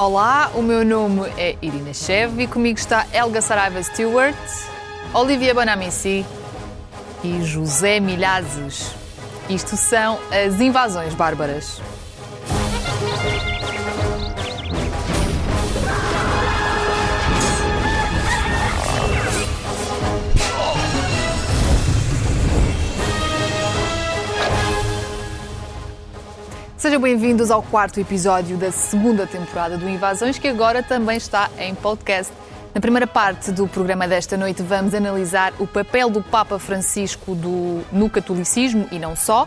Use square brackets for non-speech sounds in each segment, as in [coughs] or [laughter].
Olá, o meu nome é Irina Chev e comigo está Elga Saraiva Stewart, Olivia Bonamici e José Milhazes. Isto são as invasões bárbaras. Sejam bem-vindos ao quarto episódio da segunda temporada do Invasões, que agora também está em podcast. Na primeira parte do programa desta noite, vamos analisar o papel do Papa Francisco do, no catolicismo e não só,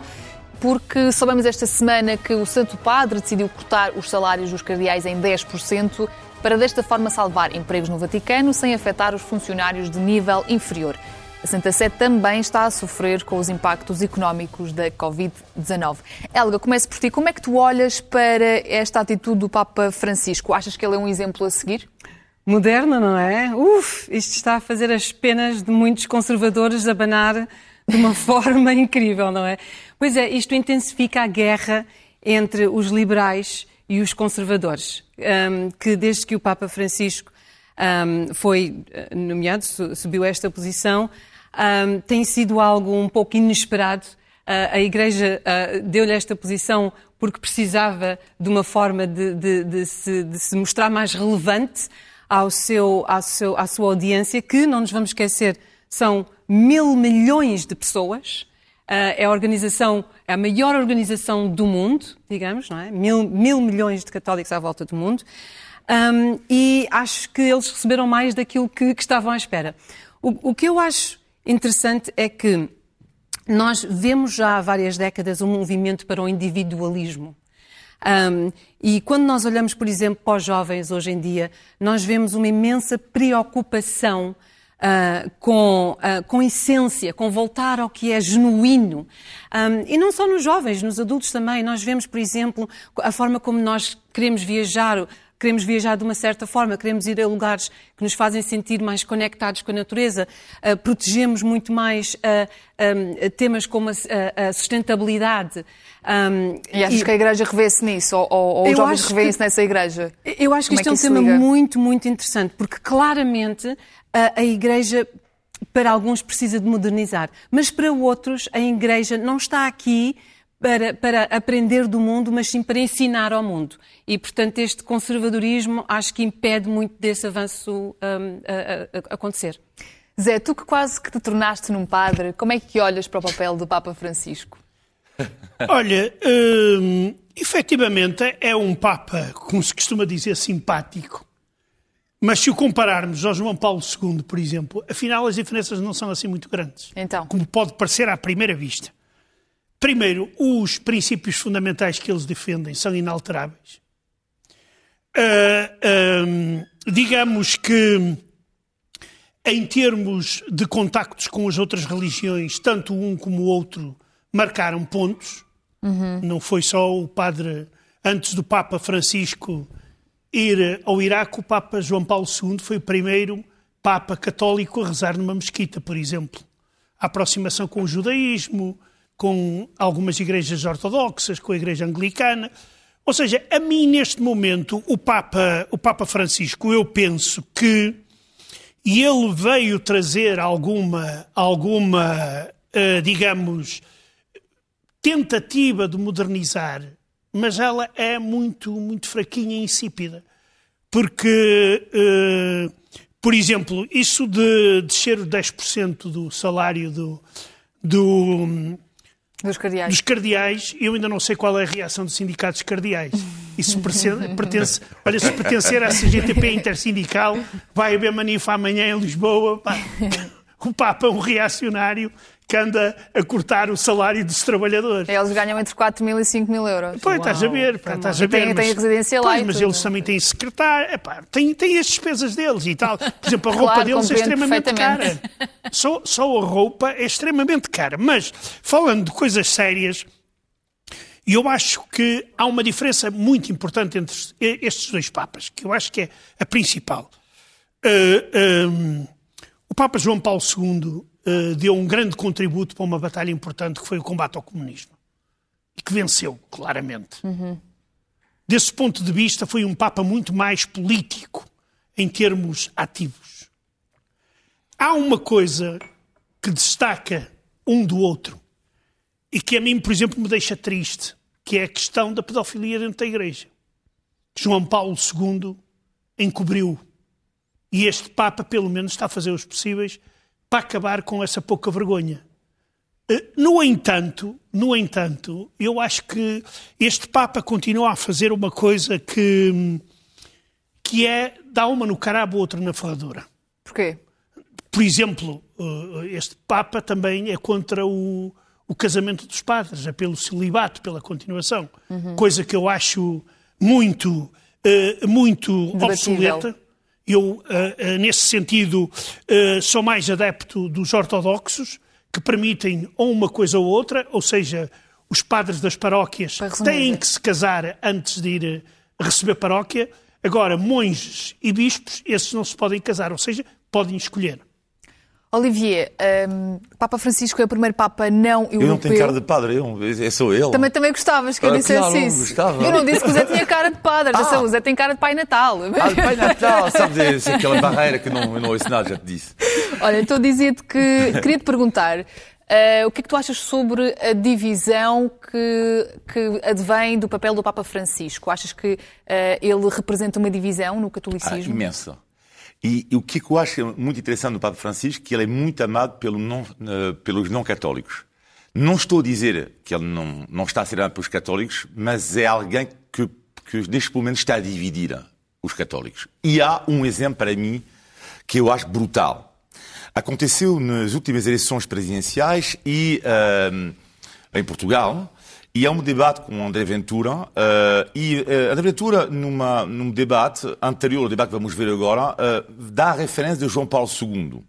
porque soubemos esta semana que o Santo Padre decidiu cortar os salários dos cardeais em 10% para desta forma salvar empregos no Vaticano sem afetar os funcionários de nível inferior. A Santa Sé também está a sofrer com os impactos económicos da Covid-19. Helga, começo por ti. Como é que tu olhas para esta atitude do Papa Francisco? Achas que ele é um exemplo a seguir? Moderna, não é? Uf, isto está a fazer as penas de muitos conservadores abanar de uma [laughs] forma incrível, não é? Pois é, isto intensifica a guerra entre os liberais e os conservadores, um, que desde que o Papa Francisco um, foi eh, nomeado, subiu a esta posição, um, tem sido algo um pouco inesperado. Uh, a Igreja uh, deu-lhe esta posição porque precisava de uma forma de, de, de, se, de se, mostrar mais relevante ao seu, ao seu, à sua audiência, que, não nos vamos esquecer, são mil milhões de pessoas. Uh, é a organização, é a maior organização do mundo, digamos, não é? Mil, mil milhões de católicos à volta do mundo. Um, e acho que eles receberam mais daquilo que, que estavam à espera. O, o que eu acho interessante é que nós vemos já há várias décadas um movimento para o individualismo. Um, e quando nós olhamos, por exemplo, para os jovens hoje em dia, nós vemos uma imensa preocupação uh, com, uh, com essência, com voltar ao que é genuíno. Um, e não só nos jovens, nos adultos também. Nós vemos, por exemplo, a forma como nós queremos viajar, queremos viajar de uma certa forma, queremos ir a lugares que nos fazem sentir mais conectados com a natureza, uh, protegemos muito mais uh, um, temas como a, a sustentabilidade. Um, e achas e... que a Igreja revê-se nisso? Ou, ou os jovens revêem-se nessa Igreja? Eu acho que Como isto é, é um tema liga? muito, muito interessante, porque claramente a, a Igreja para alguns precisa de modernizar, mas para outros a Igreja não está aqui para, para aprender do mundo, mas sim para ensinar ao mundo. E, portanto, este conservadorismo acho que impede muito desse avanço um, a, a, a acontecer. Zé, tu que quase que te tornaste num padre, como é que olhas para o papel do Papa Francisco? [laughs] Olha, hum, efetivamente é um Papa, como se costuma dizer, simpático. Mas se o compararmos ao João Paulo II, por exemplo, afinal as diferenças não são assim muito grandes. Então. Como pode parecer à primeira vista. Primeiro, os princípios fundamentais que eles defendem são inalteráveis. Uh, uh, digamos que, em termos de contactos com as outras religiões, tanto um como o outro marcaram pontos. Uhum. Não foi só o padre, antes do Papa Francisco ir ao Iraque, o Papa João Paulo II foi o primeiro Papa católico a rezar numa mesquita, por exemplo. A aproximação com o judaísmo, com algumas igrejas ortodoxas, com a igreja anglicana. Ou seja, a mim neste momento o Papa, o Papa Francisco, eu penso que ele veio trazer alguma, alguma, uh, digamos, tentativa de modernizar, mas ela é muito, muito fraquinha e insípida. Porque, uh, por exemplo, isso de descer 10% do salário do, do, dos cardeais. Dos cardeais, eu ainda não sei qual é a reação dos sindicatos cardeais. Isso pertence, olha, se pertencer à CGTP intersindical, vai haver manifa amanhã em Lisboa. Pá. O Papa é um reacionário que anda a cortar o salário dos trabalhadores. Eles ganham entre 4 mil e 5 mil euros. Pois, estás a ver, pá, estás a ver. Tem, mas, tem residência lá pois, mas eles também têm secretário, epá, têm, têm as despesas deles e tal. Por exemplo, a roupa claro, deles é extremamente cara. Só, só a roupa é extremamente cara. Mas, falando de coisas sérias, eu acho que há uma diferença muito importante entre estes dois papas, que eu acho que é a principal. Uh, eh, um, ehm, o Papa João Paulo II uh, deu um grande contributo para uma batalha importante que foi o combate ao comunismo. E que venceu, claramente. Uhum. desse ponto de vista, foi um Papa muito mais político em termos ativos. Há uma coisa que destaca um do outro e que a mim, por exemplo, me deixa triste, que é a questão da pedofilia dentro da Igreja. João Paulo II encobriu. E este Papa, pelo menos, está a fazer os possíveis para acabar com essa pouca vergonha. Eh, no entanto, no entanto, eu acho que este Papa continua a fazer uma coisa que, que é dar uma no carabo, outra na ferradura. Porquê? Por exemplo, eh, este Papa também é contra o, o casamento dos padres, é pelo celibato, pela continuação, uhum. coisa que eu acho muito, uh, muito obsoleta. Eu, uh, uh, nesse sentido, sou mais adepto dos ortodoxos, que permitem ou uma coisa ou outra, ou seja, os padres das paróquias têm que se casar antes de ir receber paróquia. Agora, monges e bispos, esses não se podem casar, ou seja, podem escolher. Olivier, um, Papa Francisco é o primeiro Papa não europeu. Eu não tenho cara de padre, eu, eu sou ele. Também, também gostavas que eu ah, dissesse claro, isso. Gostava. Eu não disse que o Zé tinha cara de padre, ah. o Zé tem cara de Pai Natal. Ah, de Pai Natal, sabes, aquela barreira que não, não ouço nada, já te disse. Olha, então dizia-te que queria te perguntar. Uh, o que é que tu achas sobre a divisão que, que advém do papel do Papa Francisco? Achas que uh, ele representa uma divisão no catolicismo? Ah, imensa. E, e, o que eu acho muito interessante no Papa Francisco, que ele é muito amado pelo não, uh, pelos não católicos. Não estou a dizer que ele não, não está a ser amado pelos católicos, mas é alguém que, que neste momento está a dividir os católicos. E há um exemplo para mim que eu acho brutal. Aconteceu nas últimas eleições presidenciais e uh, em Portugal, e há um debate com André Ventura, uh, e uh, André Ventura, numa, num debate anterior ao debate que vamos ver agora, uh, dá a referência de João Paulo II.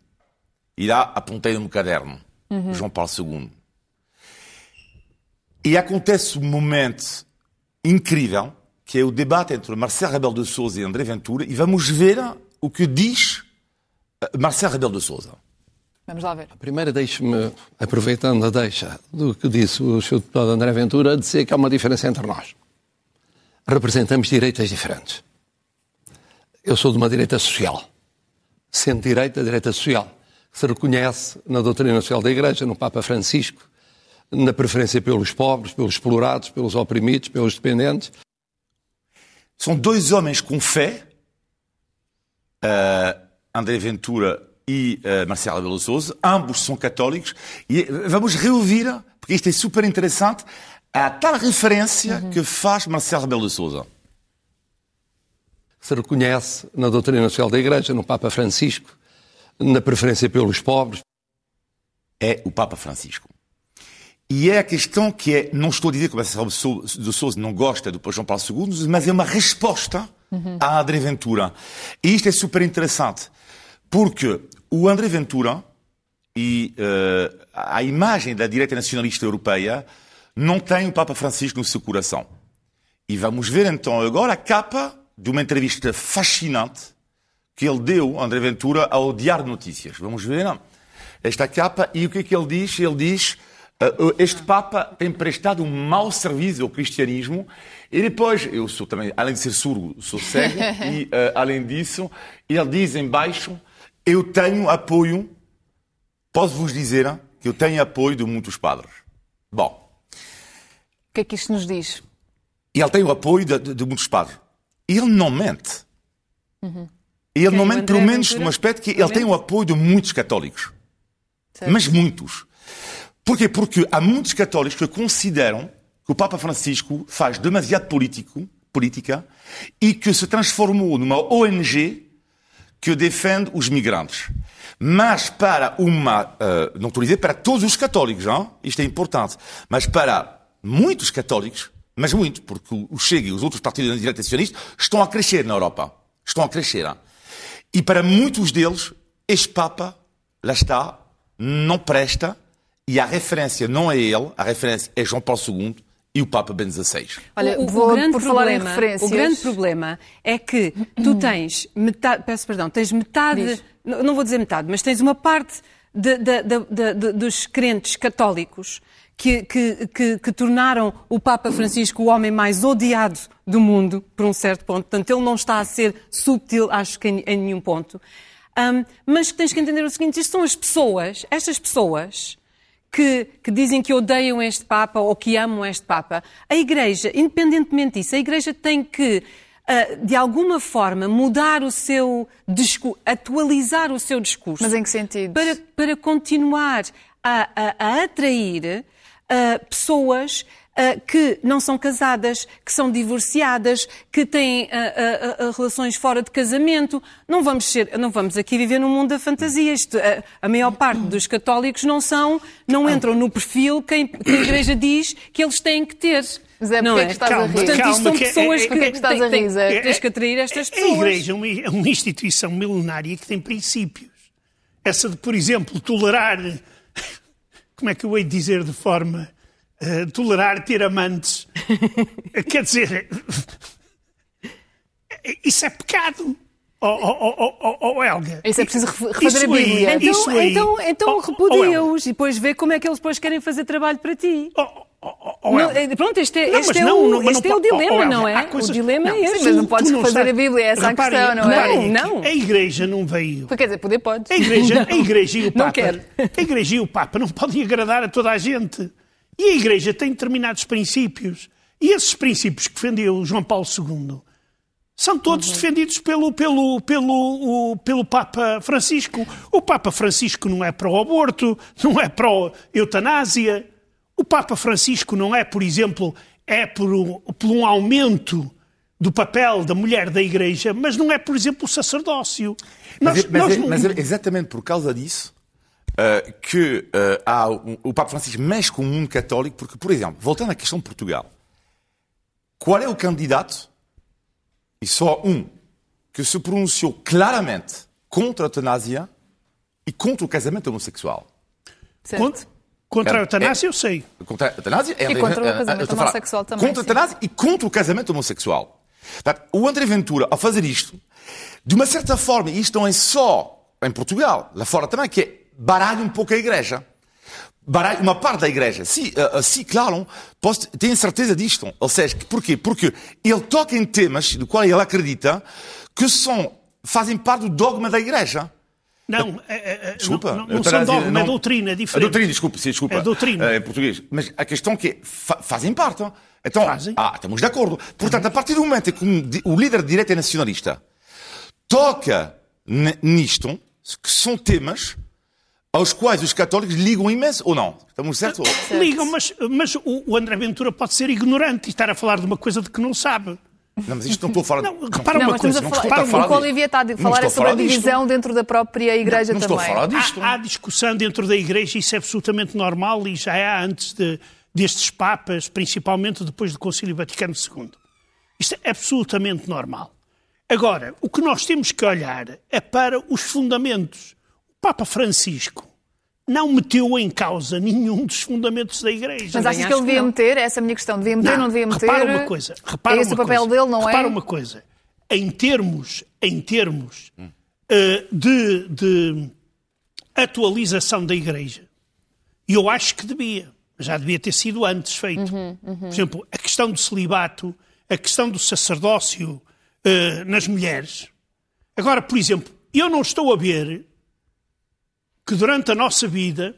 E lá apontei no caderno, uhum. João Paulo II. E acontece um momento incrível, que é o debate entre Marcelo Rebelo de Sousa e André Ventura, e vamos ver o que diz Marcelo Rebelo de Sousa. Vamos lá ver. Primeiro, deixe-me, aproveitando a deixa do que disse o Sr. Deputado André Ventura, dizer que há uma diferença entre nós. Representamos direitas diferentes. Eu sou de uma direita social. Sendo direita, direita social. Se reconhece na doutrina social da Igreja, no Papa Francisco, na preferência pelos pobres, pelos explorados, pelos oprimidos, pelos dependentes. São dois homens com fé, uh, André Ventura e uh, Marcelo Rebelo Sousa, ambos são católicos, e eh, vamos reouvir, porque isto é super interessante, a tal referência uhum. que faz Marcelo Rebelo de Sousa. Se reconhece na doutrina social da Igreja, no Papa Francisco, na preferência pelos pobres. É o Papa Francisco. E é a questão que é, não estou a dizer que o Marcelo de Sousa não gosta do João Paulo II, mas é uma resposta uhum. à André Ventura. E isto é super interessante, porque o André Ventura e uh, a imagem da direita nacionalista europeia não tem o Papa Francisco no seu coração. E vamos ver então agora a capa de uma entrevista fascinante que ele deu, André Ventura, ao Diário Notícias. Vamos ver esta capa e o que é que ele diz? Ele diz uh, este Papa tem prestado um mau serviço ao cristianismo e depois, eu sou também, além de ser surdo, sou cego [laughs] e uh, além disso, ele diz embaixo eu tenho apoio, posso vos dizer que eu tenho apoio de muitos padres. Bom. O que é que isto nos diz? Ele tem o apoio de, de, de muitos padres. Ele não mente. Uhum. Ele Quem não mente, pelo menos num aspecto que ele tem o apoio de muitos católicos. Certo. Mas muitos. Porquê? Porque há muitos católicos que consideram que o Papa Francisco faz demasiado político, política e que se transformou numa ONG que defende os migrantes. Mas para uma, uh, não estou a dizer para todos os católicos, não? isto é importante, mas para muitos católicos, mas muito, porque o Chega e os outros partidos da direita sionista estão a crescer na Europa. Estão a crescer. E para muitos deles, este Papa, lá está, não presta, e a referência não é ele, a referência é João Paulo II, e o Papa Bento XVI. Olha, o, vou, o grande problema, o grande problema é que tu tens metade, peço perdão, tens metade, não vou dizer metade, mas tens uma parte de, de, de, dos crentes católicos que, que, que, que, tornaram o Papa Francisco o homem mais odiado do mundo, por um certo ponto. Portanto, ele não está a ser subtil, acho que em, em nenhum ponto. Um, mas tens que entender o seguinte: isto são as pessoas, estas pessoas. Que, que, dizem que odeiam este Papa ou que amam este Papa. A Igreja, independentemente disso, a Igreja tem que, uh, de alguma forma, mudar o seu discurso, atualizar o seu discurso. Mas em que sentido? Para, para continuar a, a, a atrair uh, pessoas Uh, que não são casadas, que são divorciadas, que têm uh, uh, relações fora de casamento. Não vamos, ser, não vamos aqui viver num mundo da fantasia. Isto, a maior parte dos católicos não são, não entram no perfil que, que a Igreja diz que eles têm que ter. Mas é não é? que estás calma, a rir? Portanto, calma, isto são pessoas é, é, que, que, que estás a rir, têm, tens que atrair estas pessoas. A Igreja é uma instituição milenária que tem princípios. Essa de, por exemplo, tolerar [laughs] como é que eu hei de dizer de forma uh, tolerar ter amantes? Quer dizer, isso é pecado. Oh, oh, oh, oh, Helga. Isso é preciso refazer a Bíblia. Aí, então, aí, então, então repudia-os e depois vê como é que eles depois querem fazer trabalho para ti. Não, pronto, este é, não, este é, o, não, este é o dilema, não é? Coisas... O dilema é este. Mas não podes refazer a Bíblia, é essa a questão, não é? Não. A Igreja não veio. Quer dizer, poder podes. A Igreja, a igreja e o Papa. Não quero. A Igreja e o Papa não podem agradar a toda a gente. E a Igreja tem determinados princípios. E esses princípios que defendeu João Paulo II são todos uhum. defendidos pelo, pelo, pelo, o, pelo Papa Francisco. O Papa Francisco não é para o aborto, não é para a eutanásia. O Papa Francisco não é, por exemplo, é por um, por um aumento do papel da mulher da Igreja, mas não é, por exemplo, o sacerdócio. Nós, mas, é, mas, nós é, mas é exatamente por causa disso uh, que uh, há, um, o Papa Francisco mexe com o mundo católico, porque, por exemplo, voltando à questão de Portugal, qual é o candidato, e só um, que se pronunciou claramente contra a eutanásia e contra o casamento homossexual? Certo. Contra, contra a eutanásia, é, eu sei. Contra a eutanásia é, e contra o casamento homossexual também. Contra a eutanásia e contra o casamento homossexual. O André Ventura, ao fazer isto, de uma certa forma, e isto não é só em Portugal, lá fora também, que é baralha um pouco a igreja. Baralha uma parte da igreja. Se, uh, se claro, posso, tenho certeza disto. Ou seja, porquê? Porque ele toca em temas do qual ele acredita que são, fazem parte do dogma da igreja. Não, é, é, é desculpa, não, não, não são dogma, não, é doutrina, é diferente. A doutrina, desculpa, sim, desculpa. É doutrina. Em português. Mas a questão é que fa fazem parte. Então, Fazem. ah, estamos de acordo. Portanto, a partir do momento em que o líder de direita nacionalista toca nisto, que são temas aos quais os católicos ligam imenso, ou não? Estamos certos? Certo. Ligam, mas, mas o André Ventura pode ser ignorante e estar a falar de uma coisa de que não sabe. Não, mas isto não estou a falar... Não, repara não, uma coisa. Não falar, a falar o que o Olivia está a falar é sobre a divisão disto. dentro da própria Igreja não, não também. Estou a falar disto. Há, há discussão dentro da Igreja, isso é absolutamente normal e já é antes de, destes Papas, principalmente depois do Concílio Vaticano II. Isto é absolutamente normal. Agora, o que nós temos que olhar é para os fundamentos. Papa Francisco não meteu em causa nenhum dos fundamentos da Igreja. Mas achas que ele devia meter? Essa é a minha questão. Devia meter ou não devia meter? Repara uma coisa. Repara é esse o papel coisa, dele, não repara é? Repara uma coisa. Em termos, em termos uh, de, de atualização da Igreja, eu acho que devia. Já devia ter sido antes feito. Uhum, uhum. Por exemplo, a questão do celibato, a questão do sacerdócio uh, nas mulheres. Agora, por exemplo, eu não estou a ver que durante a nossa vida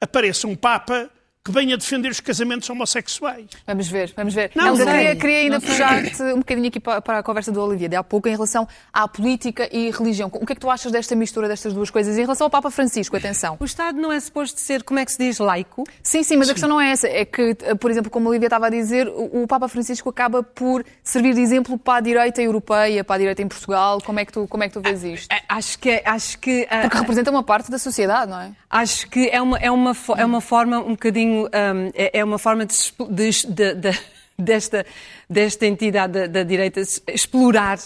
apareça um Papa que venha defender os casamentos homossexuais. Vamos ver, vamos ver. Não, não. queria, queria ainda puxar-te um bocadinho aqui para, para, a conversa do Olivia, de há pouco, em relação à política e religião. O que é que tu achas desta mistura destas duas coisas? Em relação ao Papa Francisco, atenção. O Estado não é suposto ser, como é que se diz, laico? Sim, sim, mas sim. a questão não é essa. É que, por exemplo, como a Olivia estava a dizer, o Papa Francisco acaba por servir de exemplo para a direita europeia, para a direita em Portugal. Como é que tu, como é que tu vês isto? Acho que... Acho que Porque representa uma parte da sociedade, não é? Acho que é uma, é uma, é uma forma um bocadinho... Um, é, é uma forma de, de, de, [laughs] desta, desta entidade da, da direita explorar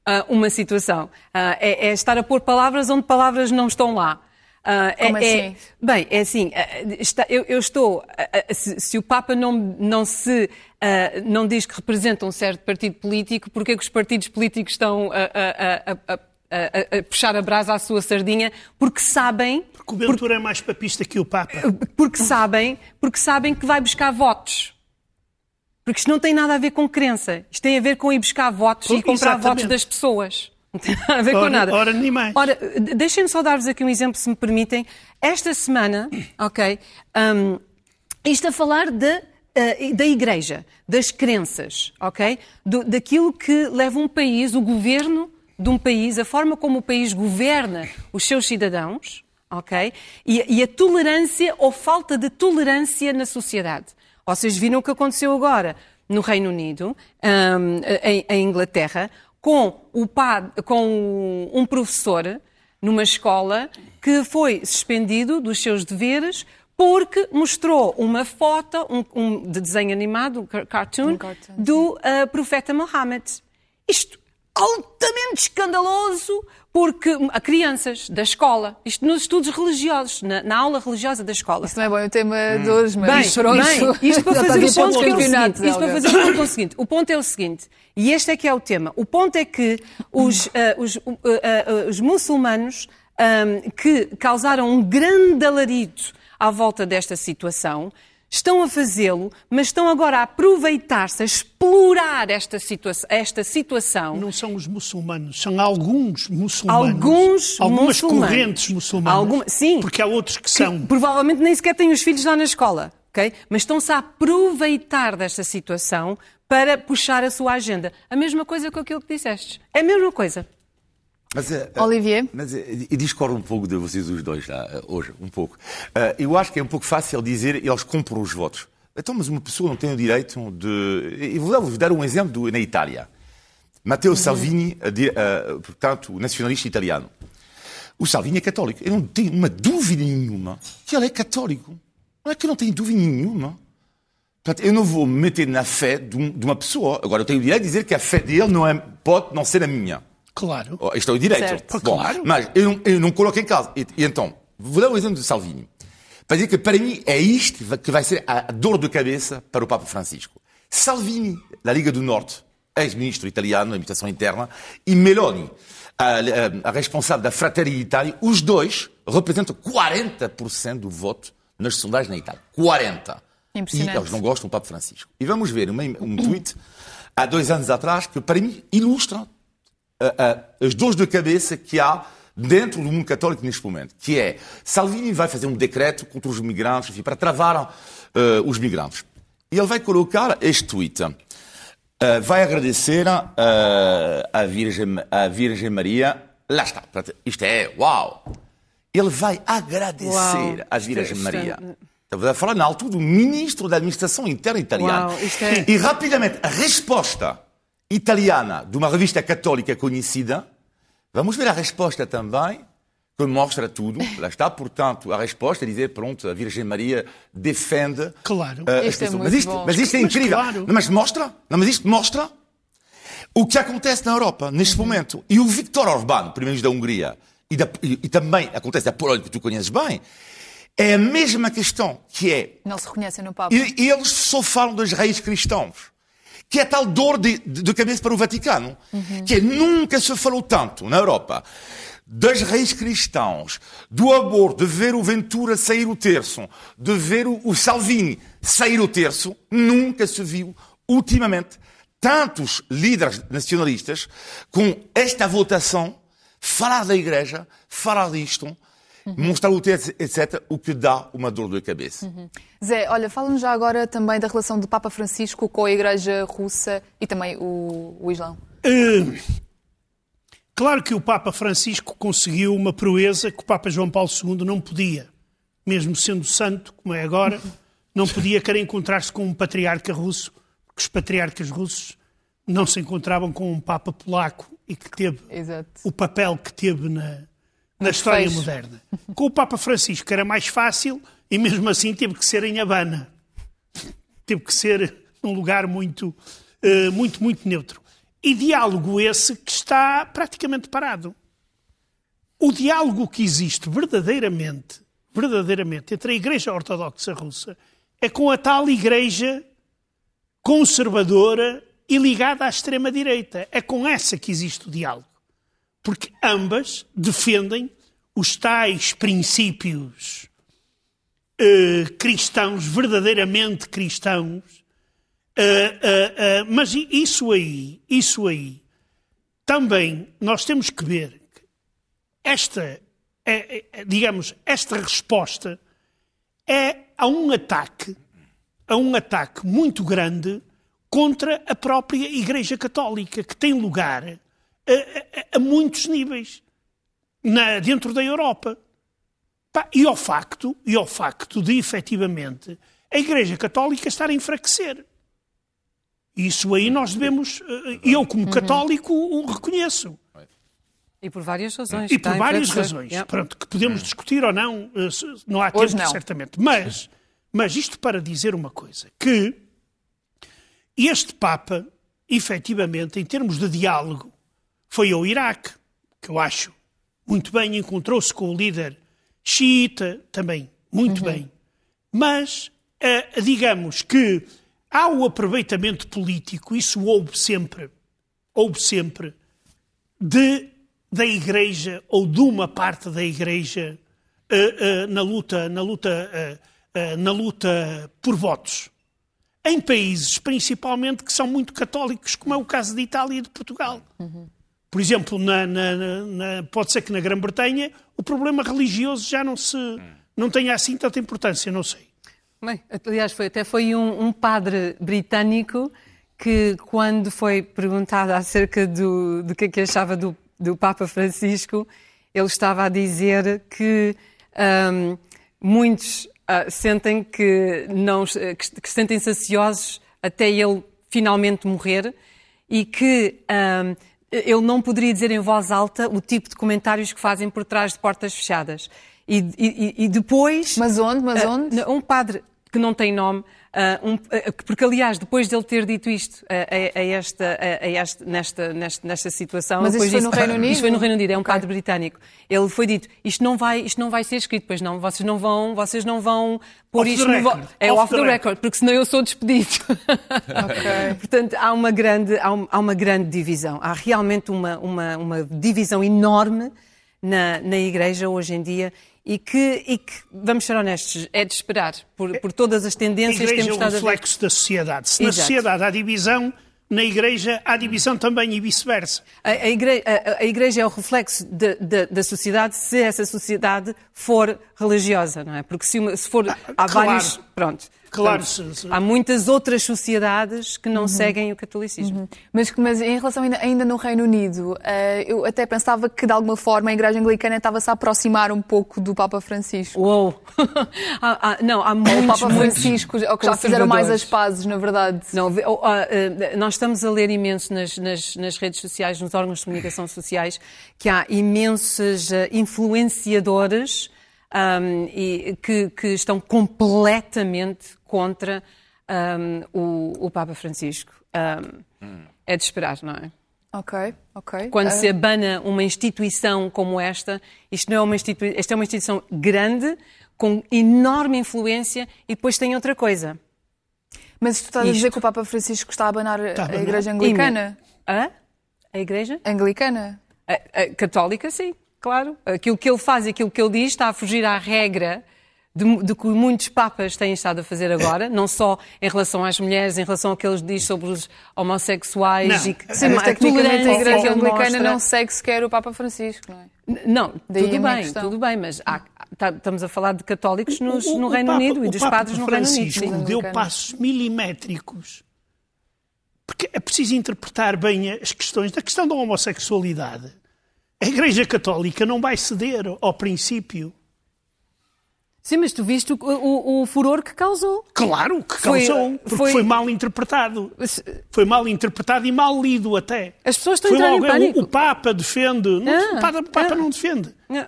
uh, uma situação. Uh, é, é, estar a pôr palavras onde palavras não estão lá. Uh, Como é, assim? É, bem, é assim, está, eu, eu, estou, se, se, o Papa não, não se não diz que representa um certo partido político, porque é que os partidos políticos estão a, a, a a, a puxar a brasa à sua sardinha, porque sabem. Porque o Ventura é mais papista que o Papa. Porque sabem, porque sabem que vai buscar votos. Porque isto não tem nada a ver com crença. Isto tem a ver com ir buscar votos Com- e comprar exatamente. votos das pessoas. Não tem nada a ver com Ora- nada. ora, nem mais. Ora, de- deixem-me só dar-vos aqui um exemplo, se me permitem. Esta semana, [coughs] ok, hum, isto a falar da, eh, da igreja, das crenças, ok? Do- daquilo que leva um país, o governo de um país, a forma como o país governa os seus cidadãos, ok? E, e a tolerância ou falta de tolerância na sociedade. Vocês viram o que aconteceu agora no Reino Unido, hum, em, em Inglaterra, com, o com um professor numa escola que foi suspendido dos seus deveres porque mostrou uma foto um, um de desenho animado, um car- cartoon, Um cartoon, do uh, profeta Mohammed. Isto altamente escandaloso porque a crianças da escola, isto nos estudos religiosos, na, na aula religiosa da escola. Isso não é bom o tema de hoje, mas Bem, isto para [laughs] Já fazer o a ponto é o seguinte, isto para fazer o ponto é o seguinte, o ponto é o seguinte, e este é que é o tema, o ponto é que os, ah, os, uh, ah, os muçulmanos ahm, que causaram um grande alarido à volta desta situação, estão a fazê-lo, mas estão agora a aproveitar-se, a explorar esta, situa esta situação Não são os muçulmanos, são alguns muçulmanos. Alguns Algumas muçulmanos. correntes muçulmanas. Alguma- sim. Porque há outros que que são. provavelmente nem sequer têm os filhos lá na escola, ok? Mas estão-se a aproveitar desta situação para puxar a sua agenda. A mesma coisa com aquilo que disseste. É a mesma coisa. Mas, eh, eh, Olivier? Mas eh, eu discordo um pouco de vocês os dois lá, eh, hoje, um pouco. Eh, Eu acho que é um pouco fácil dizer eles compram os votos. Então, mas uma pessoa não tem o direito de... Eu vou dar um exemplo do- na Itália. Matteo Salvini, eh, di- eh, portanto, o nacionalista italiano. O Salvini é católico. Eu não tenho uma dúvida nenhuma que ele é católico. Não é que eu não tenho dúvida nenhuma. Portanto, eu não vou me meter na fé de, de uma pessoa. Agora, eu tenho o direito de dizer que a fé dele não é, pode não ser a minha. Claro. Oh, Isto é o direito. Certo. Bom, Claro. Mas eu não, eu não coloco em causa. E, e então, vou dar um exemplo de Salvini. Para dizer que para mim é isto que vai ser a dor de cabeça para o Papa Francisco. Salvini, da Liga do Norte, ex-ministro italiano da administração interna, e Meloni, a, a- a responsável da Fratelli d'Italia, os dois representam 40% do voto nas sondagens na Itália. 40%. Impressionante. E eles não gostam do Papa Francisco. E vamos ver uma- um tweet há dois anos atrás que para mim ilustra a- a- as dores de cabeça que há dentro do mundo católico neste momento, que é Salvini vai fazer um decreto contra os migrantes, enfim, para travar eh, os migrantes. E ele vai colocar este tweet. Eh, vai agradecer eh, à Virgem, à Virgem Maria. Lá está. Isto é, uau! Ele vai agradecer à Virgem é- Maria. Estava a falar na altura do ministro da Administração Interna italiana. Uau, é- E rapidamente, a resposta italiana de uma revista católica conhecida, vamos ver a resposta também, que mostra tudo. Lá está, portanto, a resposta dizer, pronto, a Virgem Maria defende. Claro. eh, as Isto é mas, isto, mas isto é Mas incrível. claro. Não, mas mostra, não, mas isto mostra o que acontece na Europa neste momento. E o Viktor Orbán, primeiro-ministro da Hungria, e, da- e- e também acontece na Polónia, que tu conheces bem, é a mesma questão, que é Não se reconhecem no Papa. e, e eles só falam das raízes cristãos. Que é tal dor de, de, cabeça para o Vaticano. Que é, nunca se falou tanto na Europa das raízes cristãos, do aborto, de ver o Ventura sair o terço, de ver o, o Salvini sair o terço, nunca se viu ultimamente tantos líderes nacionalistas com esta votação falar da igreja, falar disto, mostrar o terço, etc., o que dá uma dor de cabeça. Zé, olha, fala-nos já agora também da relação do Papa Francisco com a Igreja Russa e também o, o Islão. Eh, Claro que o Papa Francisco conseguiu uma proeza que o Papa João Paulo II não podia. Mesmo sendo santo, como é agora, não podia querer encontrar-se com um patriarca russo, porque os patriarcas russos não se encontravam com um Papa polaco e que teve Exato. o papel que teve na, na história fecho. moderna. Com o Papa Francisco era mais fácil e mesmo assim teve que ser em Havana. Teve que ser num lugar muito, eh, muito, muito neutro. E diálogo esse que está praticamente parado. O diálogo que existe verdadeiramente, verdadeiramente entre a Igreja Ortodoxa Russa é com a tal Igreja conservadora e ligada à extrema-direita. É com essa que existe o diálogo. Porque ambas defendem os tais princípios eh, cristãos, verdadeiramente cristãos, eh, eh, eh, mas isso aí, isso aí, também nós temos que ver que esta, é- é- digamos, esta resposta é a um ataque, a um ataque muito grande contra a própria Igreja Católica, que tem lugar a, a- a muitos níveis na- dentro da Europa. E ao facto, e ao facto de efetivamente a Igreja Católica estar a enfraquecer. Isso aí nós devemos, eh, eu como católico o reconheço. E por várias razões. E por várias razões. Yeah. Pronto, que podemos discutir ou não, eh, não há tempo, não. certamente. Mas, mas isto para dizer uma coisa, que este Papa, efetivamente, em termos de diálogo, foi ao Iraque, que eu acho muito bem, encontrou-se com o líder xiita, também, muito bem. Mas, eh, digamos que há o aproveitamento político, isso houve sempre, houve sempre, de, da Igreja ou de uma parte da Igreja eh, eh, na luta, na luta, na luta por votos. Em países, principalmente, que são muito católicos, como é o caso de Itália e de Portugal. Por exemplo, na- na- na- pode ser que na Grã-Bretanha o problema religioso já não se não tenha assim tanta importância, não sei. Bem, aliás, foi, até foi um, um padre britânico que, quando foi perguntado acerca do, do que é que achava do, do Papa Francisco, ele estava a dizer que ahm, muitos ah, sentem que não que, que sentem-se ansiosos até ele finalmente morrer e que ahm, ele não poderia dizer em voz alta o tipo de comentários que fazem por trás de portas fechadas. E, e- e depois. Mas onde? Mas Ah, onde? um padre que não tem nome, ah, um- ah, porque aliás, depois dele ter dito isto ah, a, a esta, a, a este- nesta, nesta, nesta situação. Mas isso foi no Reino Unido? Isto foi no Reino Unido, é um padre britânico. Ele foi dito: isto não vai, isto não vai ser escrito, pois não, vocês não vão, vocês não vão pôr Off isto the no record. É Off off, the the record. record, porque senão eu sou despedido. [laughs] Ok. [laughs] Portanto, há uma grande, há, um- há uma grande divisão. Há realmente uma, uma, uma divisão enorme na, na Igreja hoje em dia e que, e que, vamos ser honestos, é de esperar por, por todas as tendências que temos é um estado a ver. reflexo da sociedade. Se na Exato. sociedade há divisão, na igreja há divisão também e vice-versa. A, a a- igreja é o reflexo de- de- da sociedade se essa sociedade for religiosa, não é? Porque se, uma- se for. há Ah, claro. vários. Pronto. Claro, Portanto, Há muitas outras sociedades que Uhum. não seguem o catolicismo. Mas, mas em relação ainda, ainda no Reino Unido, eh, eu até pensava que de alguma forma a Igreja Anglicana estava-se a aproximar um pouco do Papa Francisco. Uou! [laughs] Há- há- não, há O muitos, Papa muitos Francisco, ou que já fizeram mais as pazes, na verdade. Não, ah, ah, nós estamos a ler imenso nas, nas- nas redes sociais, nos órgãos de comunicação sociais, que há imensos ah, ahm, e, que, que estão completamente contra ahm, o, o Papa Francisco. Ahm, É de esperar, não é? Ok, ok. Quando Ah, se abana uma instituição como esta, isto não é uma instituição, esta é uma instituição grande, com enorme influência, e depois tem outra coisa. Mas tu estás a dizer Isto. que o Papa Francisco está a abanar Está a a abanar. Igreja Anglicana? Hã? A Igreja? Anglicana? A, a católica, sim, claro. Aquilo que ele faz e aquilo que ele diz está a fugir à regra de, de que muitos papas têm estado a fazer agora, não só em relação às mulheres, em relação ao que ele diz sobre os homossexuais Não. e que, Sim, mas a tecnicamente a tolerância que Igreja Anglicana mostra. não segue sequer o Papa Francisco, não é? N- Não, Daí a tudo bem, questão. tudo bem, mas há- tá- estamos a falar de católicos nos- O- o- no o Reino Papa- Unido e o dos Papa padres no Reino Unido. Francisco sim. deu Anglicano. passos milimétricos. Porque é preciso interpretar bem as questões. Da questão da homossexualidade, a Igreja Católica não vai ceder ao princípio. Sim, mas tu viste o, o- o furor que causou. Claro que Foi- causou, porque foi- foi, mal interpretado. Foi mal interpretado e mal lido até. As pessoas estão a Foi logo, pânico. o, o Papa defende. Não, Ah, o Papa, o Papa ah. não defende. Não.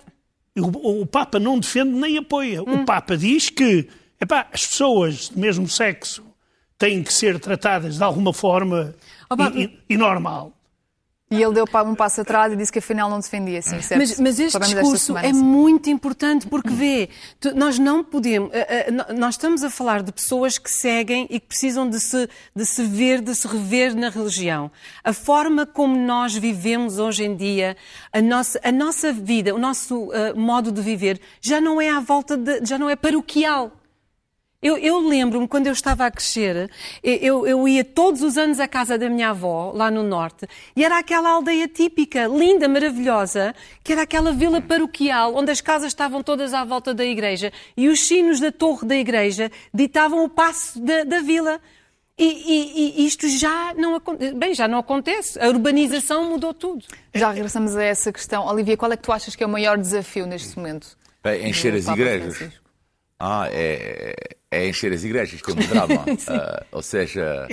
O, Papa não defende nem apoia. Hum. O Papa diz que epá, as pessoas do mesmo sexo têm que ser tratadas de alguma forma Oh, e, e- e normal. E ele deu um passo atrás e disse que afinal não defendia assim, certo? Mas, mas este discurso semana, é sim. muito importante porque vê, nós não podemos, eh, eh, nós estamos a falar de pessoas que seguem e que precisam de se, de se ver, de se rever na religião. A forma como nós vivemos hoje em dia, a nossa, a nossa vida, o nosso eh, modo de viver, já não é à volta de, já não é paroquial. Eu, eu lembro-me, quando eu estava a crescer, eu, eu ia todos os anos à casa da minha avó, lá no norte, e era aquela aldeia típica, linda, maravilhosa, que era aquela vila paroquial, onde as casas estavam todas à volta da igreja, e os sinos da torre da igreja ditavam o passo da, da vila. E, e- e isto já não acontece. Bem, já não acontece. A urbanização mudou tudo. Já regressamos a essa questão. Olivia, qual é que tu achas que é o maior desafio neste momento? É encher as igrejas. Francisco? Ah, é, é encher as igrejas, isto [laughs] é um drama. Ah, ou seja,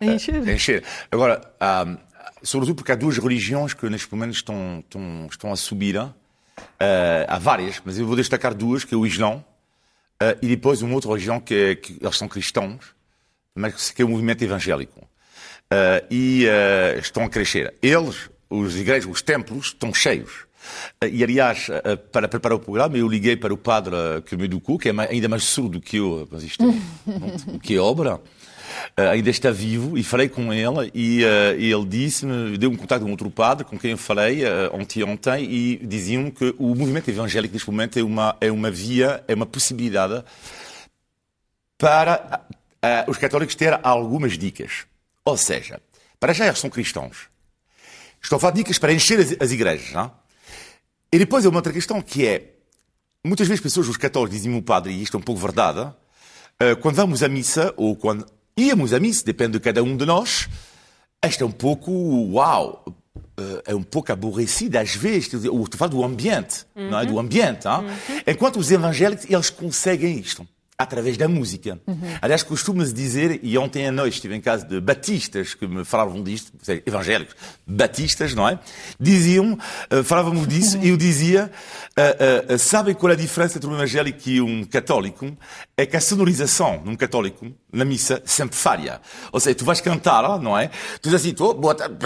Encher. encher. Agora, ah, sobretudo porque há duas religiões que neste momento estão, estão, estão a subir. ah, há várias, mas eu vou destacar duas, que é o Islão ah, e depois uma outra religião que, é, que eles são cristãos, mas que é o movimento evangélico. Ah, e estão a crescer. Eles, os igrejas, os templos, estão cheios. Ah, E, aliás, ah, para preparar o programa, eu liguei para o padre que me educou, que é ainda mais surdo que eu, mas isto é- que é obra. Ainda está vivo e falei com ele e, e ele disse-me, deu um contato com outro padre com quem eu falei ontem e diziam que o movimento evangélico neste momento é uma, é uma via, é uma possibilidade para ah, os católicos ter algumas dicas. Ou seja, para já eles são cristãos. Estou a falar de dicas para encher as, as igrejas. Não? E depois há uma outra questão que é, muitas vezes pessoas, os católicos, dizem-me o padre, e isto é um pouco verdade, ah, quando vamos à missa, ou quando íamos à missa, depende de cada um de nós, isto é um pouco, uau, eh, é um pouco aborrecido às vezes, ou tu fala do ambiente, não é? Do ambiente, hein? Enquanto os evangélicos, eles conseguem isto. Através da música. Aliás, costuma-se dizer, e ontem à noite estive em casa de batistas que me falavam disto, seja, evangélicos, batistas, não é? Diziam, eh, falávamos disso, e eu dizia, eh, eh, sabem qual é a diferença entre um evangélico e um católico? É que a sonorização num católico, na missa, sempre falha. Ou seja, tu vais cantar, não é? Tu dizes assim, boa tarde,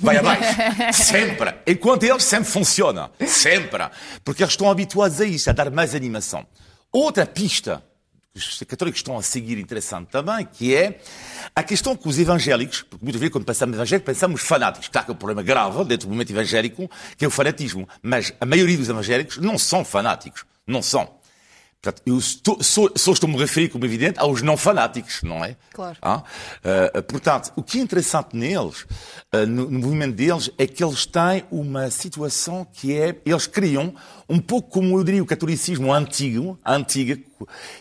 vai abaixo. [laughs] sempre. Enquanto eles sempre funciona. Sempre. Porque eles estão habituados a isso, a dar mais animação. Outra pista os católicos estão a seguir interessante também, que é a questão que os evangélicos, porque muitas vezes quando pensamos evangélicos, pensamos fanáticos. Claro que é um problema grave dentro do movimento evangélico, que é o fanatismo. Mas a maioria dos evangélicos não são fanáticos. Não são. Portanto, eu estou, só, só estou-me a referir, como evidente, aos não fanáticos, não é? Claro. Ah, ah, portanto, o que é interessante neles, ah, no, no movimento deles, é que eles têm uma situação que é, eles criam, um pouco como eu diria o catolicismo antigo, antiga,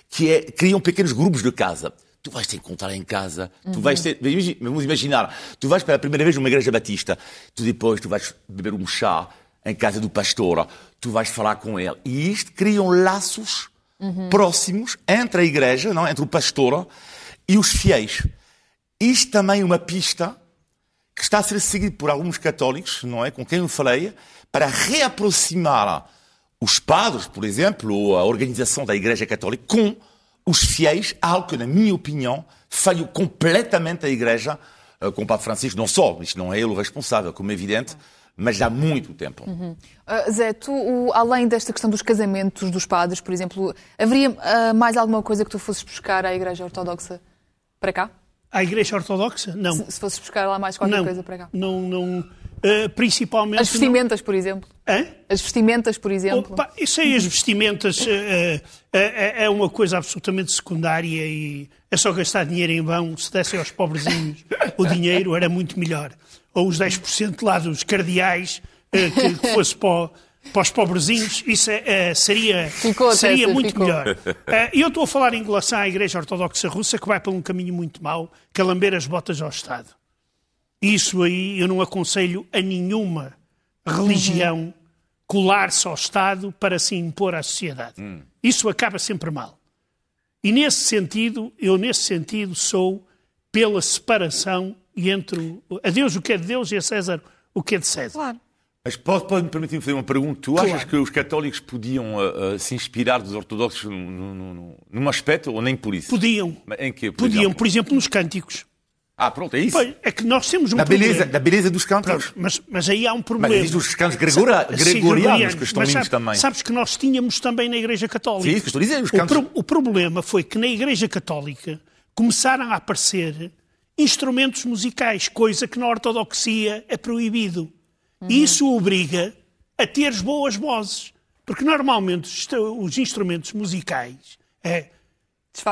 que é, criam pequenos grupos de casa. Tu vais te encontrar em casa, tu vais ter, imagi- vamos imaginar, tu vais pela primeira vez numa igreja batista, tu depois tu vais beber um chá em casa do pastor, tu vais falar com ele. E isto criam laços próximos entre a igreja, não, entre o pastor e os fiéis. Isto também é uma pista que está a ser seguida por alguns católicos, não é, com quem eu falei, para reaproximar os padres, por exemplo, ou a organização da Igreja Católica com os fiéis, algo que, na minha opinião, falhou completamente a Igreja eh, com o Papa Francisco. Não só, isto não é ele o responsável, como é evidente, mas há muito tempo. Ah, Zé, tu, o- além desta questão dos casamentos dos padres, por exemplo, haveria ah, mais alguma coisa que tu fosses buscar à Igreja Ortodoxa para cá? À Igreja Ortodoxa? Não. Se, se fosses buscar lá mais qualquer não. coisa para cá? Não, não. eh, principalmente. As vestimentas, por exemplo. Não. Hã? As vestimentas, por exemplo. Opa, isso aí, as vestimentas, eh, é uma coisa absolutamente secundária e é só gastar dinheiro em vão. Se dessem aos pobrezinhos o [laughs] dinheiro, era muito melhor. Ou os 10% lá dos cardeais, eh, que, que fosse para, para os pobrezinhos, isso é, eh, seria, Ficou, seria Tessa, muito ficou. melhor. Eh, E eu estou a falar em relação à Igreja Ortodoxa Russa, que vai por um caminho muito mau, que é lamber as botas ao Estado. Isso aí eu não aconselho a nenhuma religião colar-se ao Estado para se impor à sociedade. Isso acaba sempre mal. E nesse sentido, eu nesse sentido sou pela separação entre o, a Deus o que é de Deus e a César o que é de César. Claro. Mas pode, pode me permitir fazer uma pergunta? Tu Claro. achas que os católicos podiam ah, ah, se inspirar dos ortodoxos num, num, aspecto ou nem por isso? Podiam, Mas Em quê? Por podiam, exemplo? por exemplo, nos cânticos. Ah, pronto, é isso. Pois, é que nós temos um da, problema. beleza, da beleza dos. Pronto, mas, mas aí há um problema. Mas existe os cantos gregora, Sim, gregorianos, que estão sabe- também. Sabes que nós tínhamos também na Igreja Católica. Sim, isso que estou a dizer, os o, cantos- pro- o problema foi que na Igreja Católica começaram a aparecer instrumentos musicais, coisa que na ortodoxia é proibido. E isso obriga a teres boas vozes. Porque normalmente os, os instrumentos musicais é,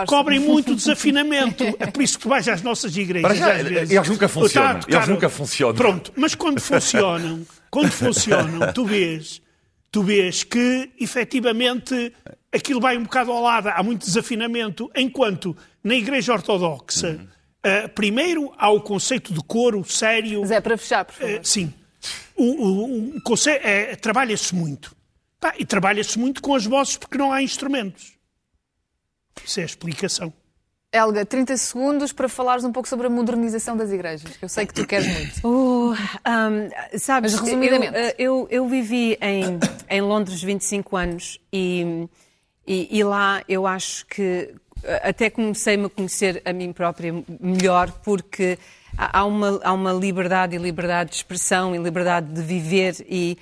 cobrem muito desafinamento. É por isso que tu vais às nossas igrejas. Já, às vezes. eles nunca funcionam. Tá Eles nunca funcionam. Pronto, mas quando funcionam, quando funcionam, tu vês, tu vês que efetivamente aquilo vai um bocado ao lado, há muito desafinamento, enquanto na Igreja Ortodoxa, eh, primeiro há o conceito de coro sério. Zé, para fechar, por favor. Eh, sim. O, o- o conce- eh, trabalha-se muito. Pá, e trabalha-se muito com as vozes porque não há instrumentos. Isso é a explicação. Helga, 30 segundos para falares um pouco sobre a modernização das igrejas. Eu sei que tu queres muito. Uh, [coughs] um, sabes, Mas resumidamente. Eu, eu, eu vivi em, em Londres 25 anos e, e, e lá eu acho que uh, até comecei-me a conhecer a mim própria melhor porque há uma, há uma liberdade e liberdade de expressão e liberdade de viver e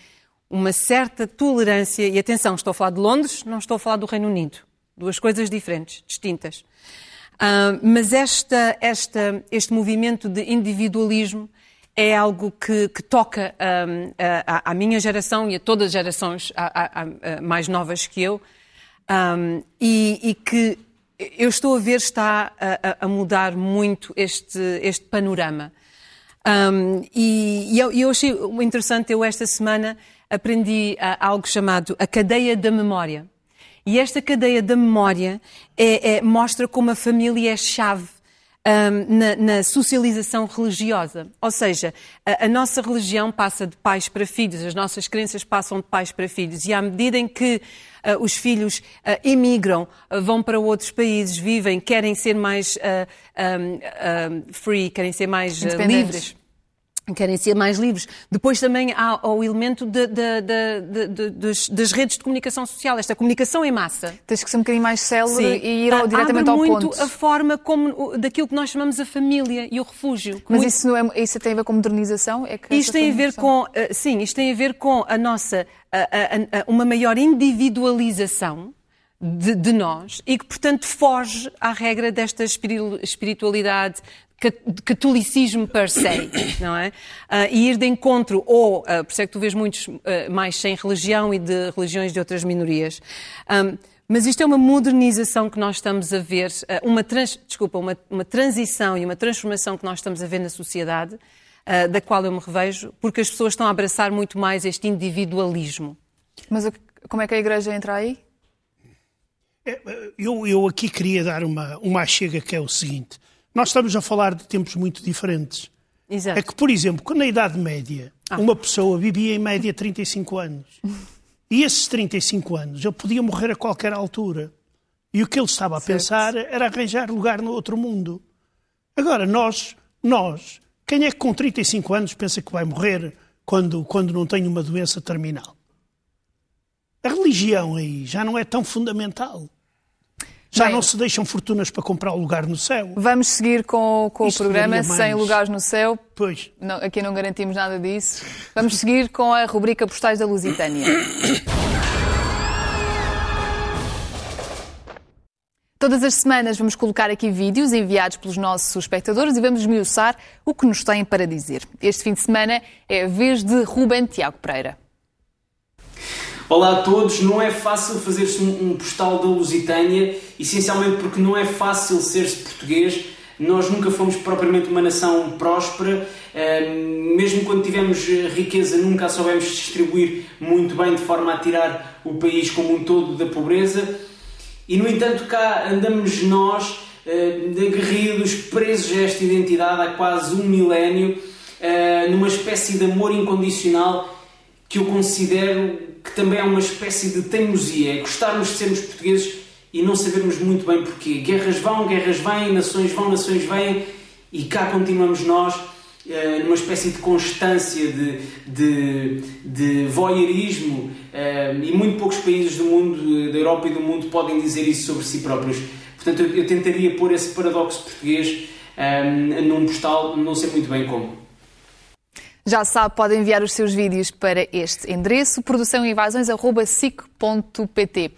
uma certa tolerância. E atenção, estou a falar de Londres, não estou a falar do Reino Unido. Duas coisas diferentes, distintas. Ah, mas esta, esta, este movimento de individualismo é algo que, que toca ahm, a- à minha geração e a todas as gerações a- mais novas que eu, Ahm, e, e que eu estou a ver está a, a- mudar muito este, este panorama. Um, e, e eu, eu achei interessante, eu esta semana aprendi ah, algo chamado a cadeia da memória. E esta cadeia da memória é- é- mostra como a família é chave um, na, na socialização religiosa. Ou seja, a, a nossa religião passa de pais para filhos, as nossas crenças passam de pais para filhos. E à medida em que os filhos ah, emigram, ah, vão para outros países, vivem, querem ser mais ah, um, ah, free, querem ser mais ah, livres querem ser mais livres. Depois também há o elemento de- de- de- das, das redes de comunicação social, esta comunicação em massa. Tens que ser um bocadinho mais célere e ir ao- Ah, diretamente abre ao muito ponto. a forma como, daquilo que nós chamamos a família e o refúgio. Mas Muito- isso, não é, isso tem a ver com modernização? É que isto tem a ver com, eh, sim, isto tem a ver com a nossa, a- a- a- uma maior individualização de, de nós e que, portanto, foge à regra desta espiri- espiritualidade, catolicismo per se, não é? Ah, e ir de encontro, ou, ah, por isso é que tu vês muitos ah, mais sem religião e de religiões de outras minorias. Ahm, mas isto é uma modernização que nós estamos a ver, uma, trans, desculpa, uma, uma transição e uma transformação que nós estamos a ver na sociedade, da qual eu me revejo, porque as pessoas estão a abraçar muito mais este individualismo. Mas como é que a igreja entra aí? Eu, eu aqui queria dar uma, uma chega que é o seguinte. Nós estamos a falar de tempos muito diferentes. Exato. É que, por exemplo, quando na Idade Média uma pessoa vivia em média 35 anos [laughs] e esses 35 anos ele podia morrer a qualquer altura e o que ele estava a pensar era arranjar lugar no outro mundo. Agora, nós, nós, quem é que com 35 anos pensa que vai morrer quando, quando não tem uma doença terminal? A religião aí já não é tão fundamental. Já Bem, não se deixam fortunas para comprar o lugar no céu. Vamos seguir com, com o programa sem lugares no céu. Pois. Não, aqui não garantimos nada disso. Vamos seguir com a rubrica Postais da Lusitânia. Todas as semanas vamos colocar aqui vídeos enviados pelos nossos espectadores e vamos esmiuçar o que nos têm para dizer. Este fim de semana é a vez de Ruben Tiago Pereira. Olá a todos, não é fácil fazer-se um, postal da Lusitânia, essencialmente porque não é fácil ser-se português. Nós nunca fomos propriamente uma nação próspera, mesmo quando tivemos eh, riqueza, nunca a soubemos distribuir muito bem de forma a tirar o país como um todo da pobreza. E no entanto, cá andamos nós, eh, aguerridos, presos a esta identidade há quase um milénio, eh, numa espécie de amor incondicional que eu considero que também é uma espécie de teimosia, é gostarmos de sermos portugueses e não sabermos muito bem porquê. Guerras vão, guerras vêm, nações vão, nações vêm e cá continuamos nós eh, numa espécie de constância, de, de, de voyeurismo eh, e muito poucos países do mundo, da Europa e do mundo podem dizer isso sobre si próprios. Portanto, eu, tentaria pôr esse paradoxo português um, num postal, não sei muito bem como. Já sabe, pode enviar os seus vídeos para este endereço, produçãoinvasões.sic.pt.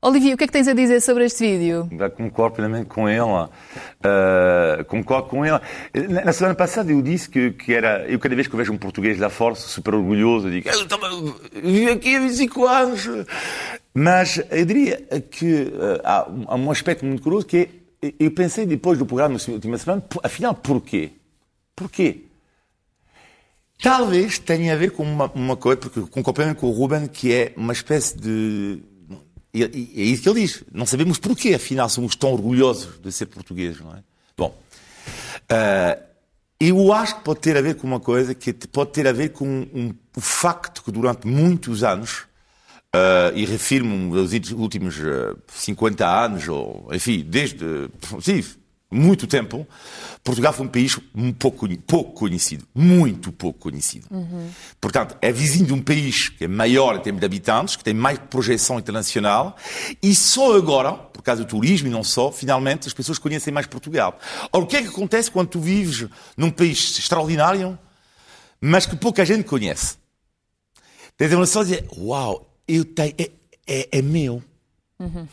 Olivia, o que é que tens a dizer sobre este vídeo? Concordo plenamente com ela. Uh, concordo com ela. Na, semana passada eu disse que, que era. Eu, cada vez que eu vejo um português lá fora, super orgulhoso, eu digo, eu vivo aqui há 25 anos. Mas eu diria que uh, há, há, um aspecto muito curioso que é. Eu pensei depois do programa, na última semana, afinal, porquê? Porquê? Talvez tenha a ver com uma, uma coisa, porque concordo com o Ruben, que é uma espécie de é isso que ele diz. Não sabemos porquê, afinal, somos tão orgulhosos de ser portugueses, não é? Bom, uh, eu acho que pode ter a ver com uma coisa que pode ter a ver com um, o facto que durante muitos anos, uh, e refiro-me aos últimos uh, 50 anos, ou enfim, desde sim, muito tempo, Portugal foi um país pouco, pouco conhecido, muito pouco conhecido. Uhum. Portanto, é vizinho de um país que é maior em termos de habitantes, que tem mais projeção internacional, e só agora, por causa do turismo e não só, finalmente as pessoas conhecem mais Portugal. Ora, o que é que acontece quando tu vives num país extraordinário, mas que pouca gente conhece? Tens a noção de dizer, uau, eu tenho, é, é, é meu. Uhum.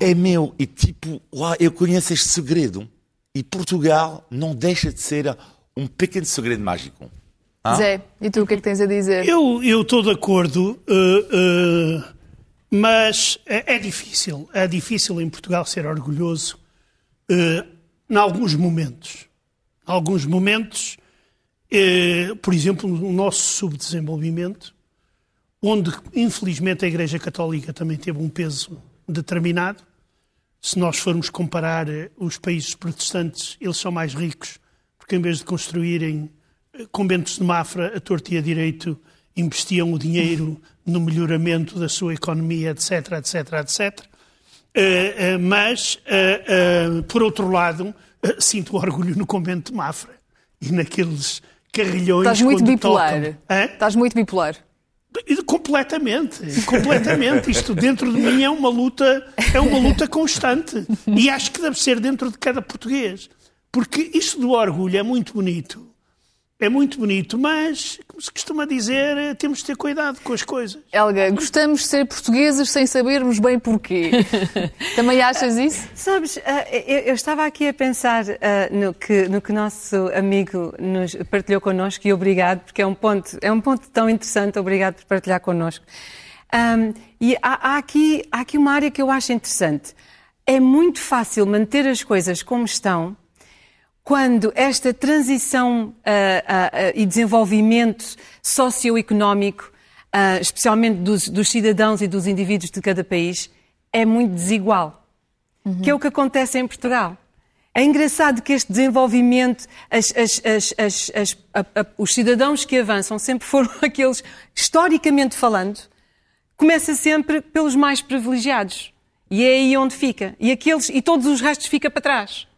é meu. E tipo, uau, eu conheço este segredo. E Portugal não deixa de ser um pequeno segredo mágico. Ah? Zé, e tu o que é que tens a dizer? Eu, eu estou de acordo, uh, uh, mas é, é, difícil. É difícil em Portugal ser orgulhoso uh, em alguns momentos. Em alguns momentos, uh, por exemplo, no nosso subdesenvolvimento, onde infelizmente a Igreja Católica também teve um peso determinado, se nós formos comparar eh, os países protestantes, eles são mais ricos, porque em vez de construírem eh, conventos de Mafra a torto e a direito, investiam o dinheiro [laughs] no melhoramento da sua economia, etc, etc, etc. Mas, por outro lado, sinto orgulho no convento de Mafra e naqueles carrilhões Estás muito bipolar. Estás muito bipolar. Completamente, completamente. Isto dentro de mim é uma luta, é uma luta constante. E acho que deve ser dentro de cada português. Porque isto do orgulho é muito bonito é muito bonito, mas, como se costuma dizer, temos de ter cuidado com as coisas. Helga, gostamos de ser portugueses sem sabermos bem porquê. [laughs] Também achas isso? Sabes, eh, eu estava aqui a pensar eh, no que, no que nosso amigo nos partilhou connosco e obrigado, porque é um ponto, é um ponto tão interessante, obrigado por partilhar connosco. Um, e há, há, aqui, há aqui uma área que eu acho interessante. É muito fácil manter as coisas como estão quando esta transição uh, uh, e desenvolvimento socioeconómico, especialmente dos, dos, cidadãos e dos indivíduos de cada país, é muito desigual. Uhum. Que é o que acontece em Portugal. É engraçado que este desenvolvimento, as, as, as, a, a, os cidadãos que avançam sempre foram [laughs] aqueles, historicamente falando, começa sempre pelos mais privilegiados. E é aí onde fica. E, aqueles, e todos os restos fica para trás.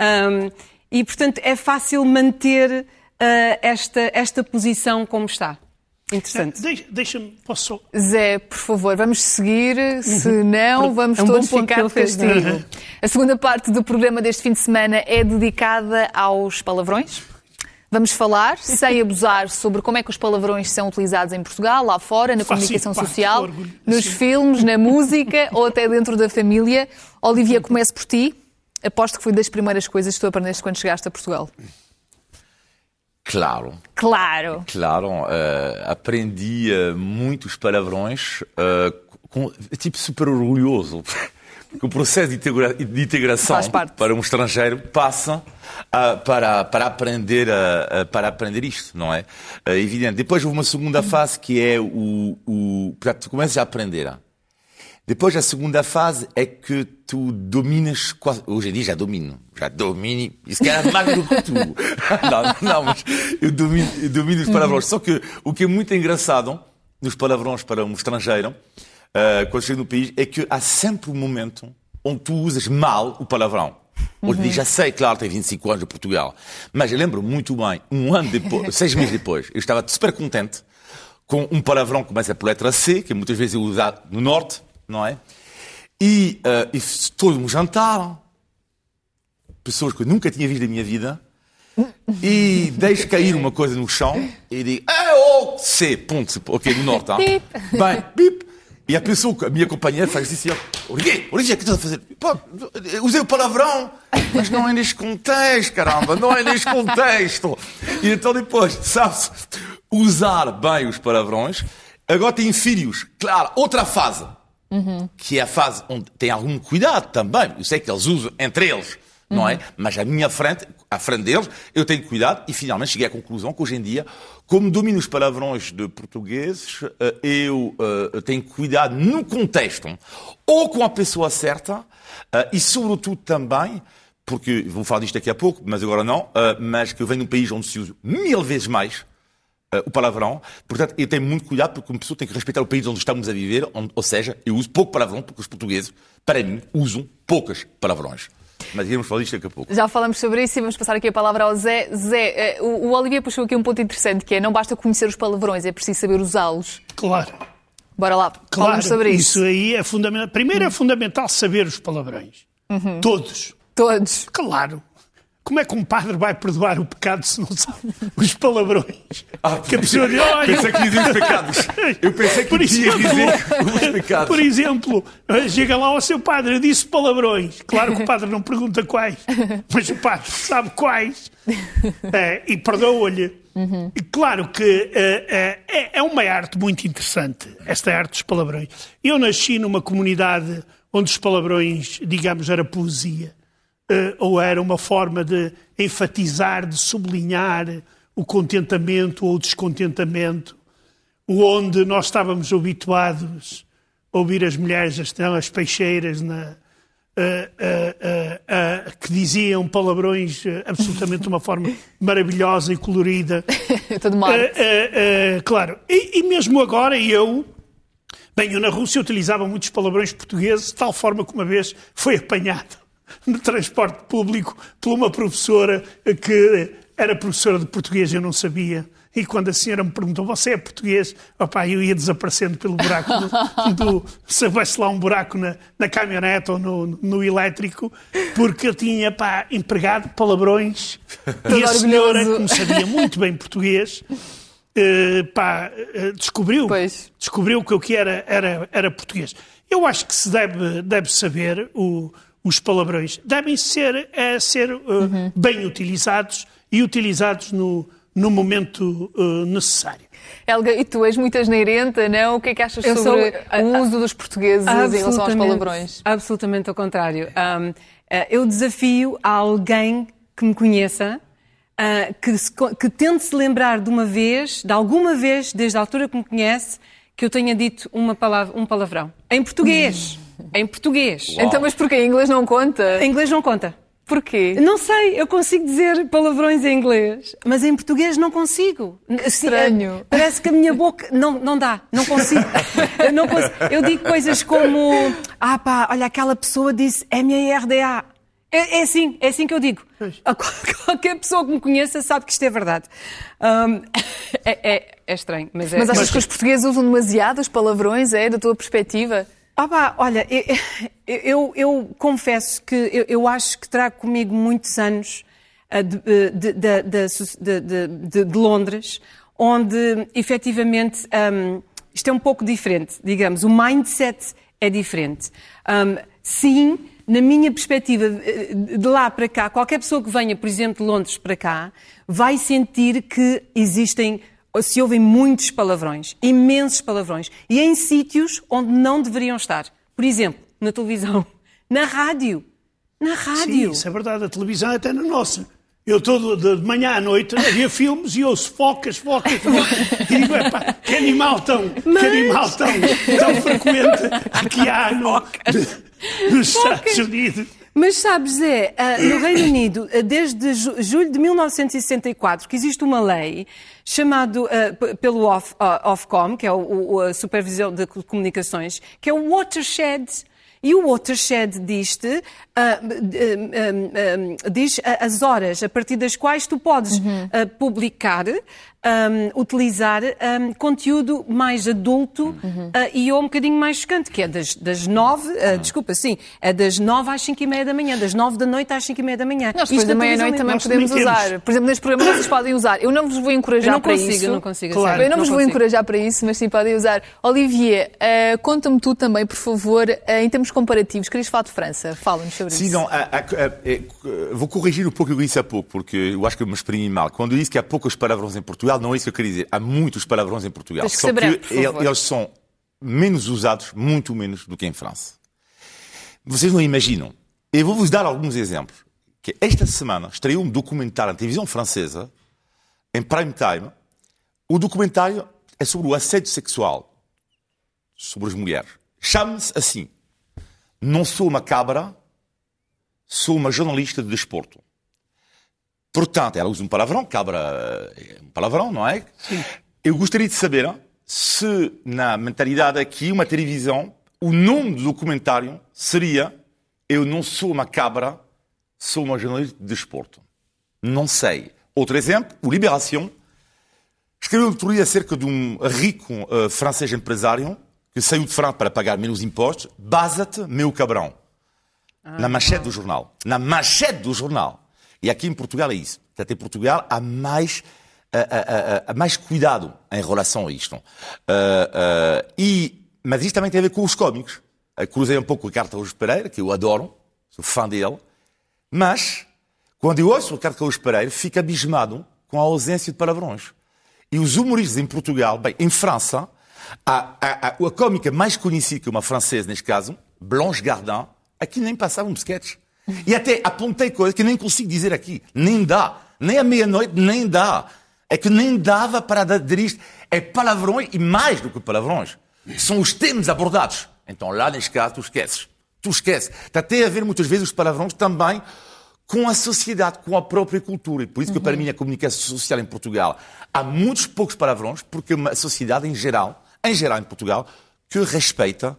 Um, e, portanto, é fácil manter uh, esta, esta posição como está. Interessante. Deixa-me, posso Zé, por favor, vamos seguir, se não, vamos é um todos ficar de castigo. Uhum. A segunda parte do programa deste fim de semana é dedicada aos palavrões. Vamos falar, [laughs] sem abusar, sobre como é que os palavrões são utilizados em Portugal, lá fora, na comunicação social, nos filmes, na [laughs] música ou até dentro da família. Olivia, comece por ti. Aposto que foi das primeiras coisas que tu aprendeste quando chegaste a Portugal. Claro. Claro. Claro. Uh, aprendi uh, muitos palavrões, uh, com, tipo super orgulhoso. [laughs] Porque o processo de, integra de integração para um estrangeiro passa para, para, aprender, para aprender isto, não é? É evidente. Depois houve uma segunda fase que é o. o portanto, tu começas a aprender. Depois, a segunda fase é que tu dominas quase... Hoje em dia já domino. Já domino. Isso que era mais do que tu. [laughs] não, não, mas eu domino, eu domino os palavrões. Só que o que é muito engraçado nos palavrões para um estrangeiro, uh, quando chega no país, é que há sempre um momento onde tu usas mal o palavrão. Hoje uhum. já sei, claro, tem 25 anos de Portugal. Mas eu lembro muito bem, um ano depois, [laughs] seis meses depois, eu estava super contente com um palavrão que começa por letra C, que muitas vezes é usado no Norte, não é? E, uh, e todo um jantar. pessoas que eu nunca tinha visto na minha vida e deixo cair uma coisa no chão e digo é o C, ponto, ok, no norte. Hein? Bem, bip. E a pessoa, a minha companheira faz assim, Origuê, Origuê, o que estás a fazer? Pô, usei o palavrão, mas não é neste contexto, caramba, não é neste contexto. E então depois, sabe-se, usar bem os palavrões. Agora tem filhos, claro, outra fase, uhum. que é a fase onde tem algum cuidado também. Eu sei que eles usam entre eles, não uhum. é? Mas à minha frente, à frente deles, eu tenho cuidado e finalmente cheguei à conclusão que hoje em dia como domino os palavrões de portugueses, eh, eu uh, tenho cuidado no contexto, ou com a pessoa certa, uh, e sobretudo também, porque vou falar disto daqui a pouco, mas agora não, mas que eu venho de um país onde se usa mil vezes mais o palavrão, portanto eu tenho muito cuidado porque uma pessoa tem que respeitar o país onde estamos a viver, onde, ou seja, eu uso pouco palavrão porque os portugueses, para mim, usam poucas palavrões. Mas íamos falar disto daqui a pouco. Já falamos sobre isso e vamos passar aqui a palavra ao Zé. Zé, eh, o, Olivier puxou aqui um ponto interessante, que é não basta conhecer os palavrões, é preciso saber usá-los. Claro. Bora lá, claro, sobre isso. Isso aí é fundamental. Primeiro é fundamental saber os palavrões. Uhum. Todos. Todos. Claro. Como é que um padre vai perdoar o pecado se não sabe os palavrões? Ah, que a pessoa diz, olha... Pensei que dizia os pecados. Eu pensei que por exemplo, dizer os pecados. Por exemplo, chega lá ao seu padre e disse palavrões. Claro que o padre não pergunta quais, mas o padre sabe quais é, e perdoa-lhe. Uhum. Claro que é, é, é uma arte muito interessante, esta arte dos palavrões. Eu nasci numa comunidade onde os palavrões, digamos, era poesia. Eh, ou era uma forma de enfatizar, de sublinhar o contentamento ou o descontentamento, onde nós estávamos habituados a ouvir as mulheres, as, as peixeiras, na, que diziam palavrões eh, absolutamente de uma forma [laughs] maravilhosa e colorida. [laughs] Todo mal. claro. E, e mesmo agora eu, bem, eu na Rússia utilizava muitos palavrões portugueses, de tal forma que uma vez foi apanhado no transporte público por uma professora que era professora de português, eu não sabia. E quando a senhora me perguntou, você é português? Opa, eu ia desaparecendo pelo buraco do... do se houvesse lá um buraco na, na caminhonete ou no, no elétrico, porque eu tinha, pá, empregado palavrões. e a senhora, como sabia muito bem português, eh, pá, eh, descobriu, pois. descobriu que o que era, era, era português. Eu acho que se deve, deve saber o os palavrões devem ser, é, ser uh, uhum. bem utilizados e utilizados no, no momento uh, necessário. Helga, e tu és muito asneirenta, não? O que é que achas Eu sobre sou, o uso dos portugueses em relação aos palavrões? Absolutamente ao contrário. Um, eu desafio a alguém que me conheça uh, que, se, que tente se lembrar de uma vez, de alguma vez, desde a altura que me conhece, que eu tenha dito uma palavra, um palavrão. Em português. Hum. Em português. Uau. Então, mas porquê? Em inglês não conta? Em inglês não conta. Porquê? Não sei, eu consigo dizer palavrões em inglês, mas em português não consigo. Que estranho. Eh, parece que a minha boca. Não, não dá, não consigo. [laughs] eu, não consigo. eu digo coisas como: ah pá, olha, aquela pessoa disse M-A-R-D-A. É, é, assim, é assim que eu digo. [laughs] Qualquer pessoa que me conheça sabe que isto é verdade. Um, é, é, é, estranho, mas é. Mas achas mas... que os portugueses usam demasiado os palavrões, é, da tua perspectiva? Ah, olha, eu, eu, eu confesso que eu, eu, acho que trago comigo muitos anos uh, de, de, de, de, Londres, onde efetivamente um, isto é um pouco diferente, digamos, o mindset é diferente. Um, sim, na minha perspectiva, de lá para cá, qualquer pessoa que venha, por exemplo, de Londres para cá, vai sentir que existem se ouvem muitos palavrões, imensos palavrões, e em sítios onde não deveriam estar. Por exemplo, na televisão, [laughs] na rádio. Na rádio. Sim, isso é verdade. A televisão é até na nossa. Eu estou de manhã à noite a ver filmes e ouço focas, focas, focas. E digo, epá, que animal tão, Mas... que animal tão, tão frequente que há no, nos Estados Unidos. Mas sabes, é, no Reino Unido, desde julho de 1964, que existe uma lei chamada uh, pelo Ofcom, que é o, o, a Supervisão de Comunicações, que é o Watershed. E o Watershed diz, uh, uh, diz as horas a partir das quais tu podes uhum. publicar um, utilizar um, conteúdo mais adulto uh, e ou um bocadinho mais chocante, que é das, das nove, uh, desculpa, sim, é das nove às cinco e meia da manhã, das nove da noite às cinco e meia da manhã. Nós Isto depois da na meia-noite também podemos temos. usar. Por exemplo, neste programa vocês podem usar. Eu não vos vou encorajar não para consigo, isso. eu não consigo. Claro. Eu não vos vou consigo. encorajar para isso, mas sim podem usar. Olivier, eh, conta-me tu também, por favor, eh, em termos comparativos. Querias falar de França? Fala-nos sobre Sim, isso. não, a- a- a- é, vou corrigir um pouco o que eu disse há pouco, porque eu acho que eu me exprimi mal. Quando eu disse que há poucos palavrões em Portugal, não é isso que eu queria dizer. Há muitos palavrões em Portugal. Que Só breve, que eles são menos usados, muito menos do que em França. Vocês não imaginam. Eu vou-vos dar alguns exemplos. Que esta semana estreou um documentário na televisão francesa, em prime time. O documentário é sobre o assédio sexual sobre as mulheres. Chama-se assim: Não sou uma cabra, sou uma jornalista de desporto. Portanto, ela usa um palavrão, cabra é um palavrão, não é? Eu gostaria de saber se, na mentalidade aqui, uma televisão, o nome do documentário seria Eu não sou uma cabra, sou uma jornalista de desporto. Não sei. Outro exemplo, o Libération escreveu outro dia acerca de um rico eh, francês empresário que saiu de França para pagar menos impostos. Baza-te, meu cabrão. Na manchete do jornal. Na manchete do jornal. E aqui em Portugal é isso. Portanto, em Portugal há mais, ah, ah, há mais cuidado em relação a isto. Ah, ah, e, mas isto também tem a ver com os cómicos. Eu cruzei um pouco o Carlos Pereira, que eu adoro, sou fã dele. Mas, quando eu ouço o Carlos Pereira, fico abismado com a ausência de palavrões. E os humoristas em Portugal, bem, em França, a, a, a, a cómica mais conhecida que uma francesa, neste caso, Blanche Gardin, aqui nem passava um sketch. E até apontei coisas que nem consigo dizer aqui. Nem dá. Nem à meia-noite, nem dá. É que nem dava para dar isto. É palavrões e mais do que palavrões. São os temas abordados. Então lá, neste caso, tu esqueces. Tu esqueces. Está até a ver muitas vezes os palavrões também com a sociedade, com a própria cultura. E por isso que, para mim, a comunicação social em Portugal há muitos poucos palavrões, porque é uma sociedade em geral, em geral em Portugal, que respeita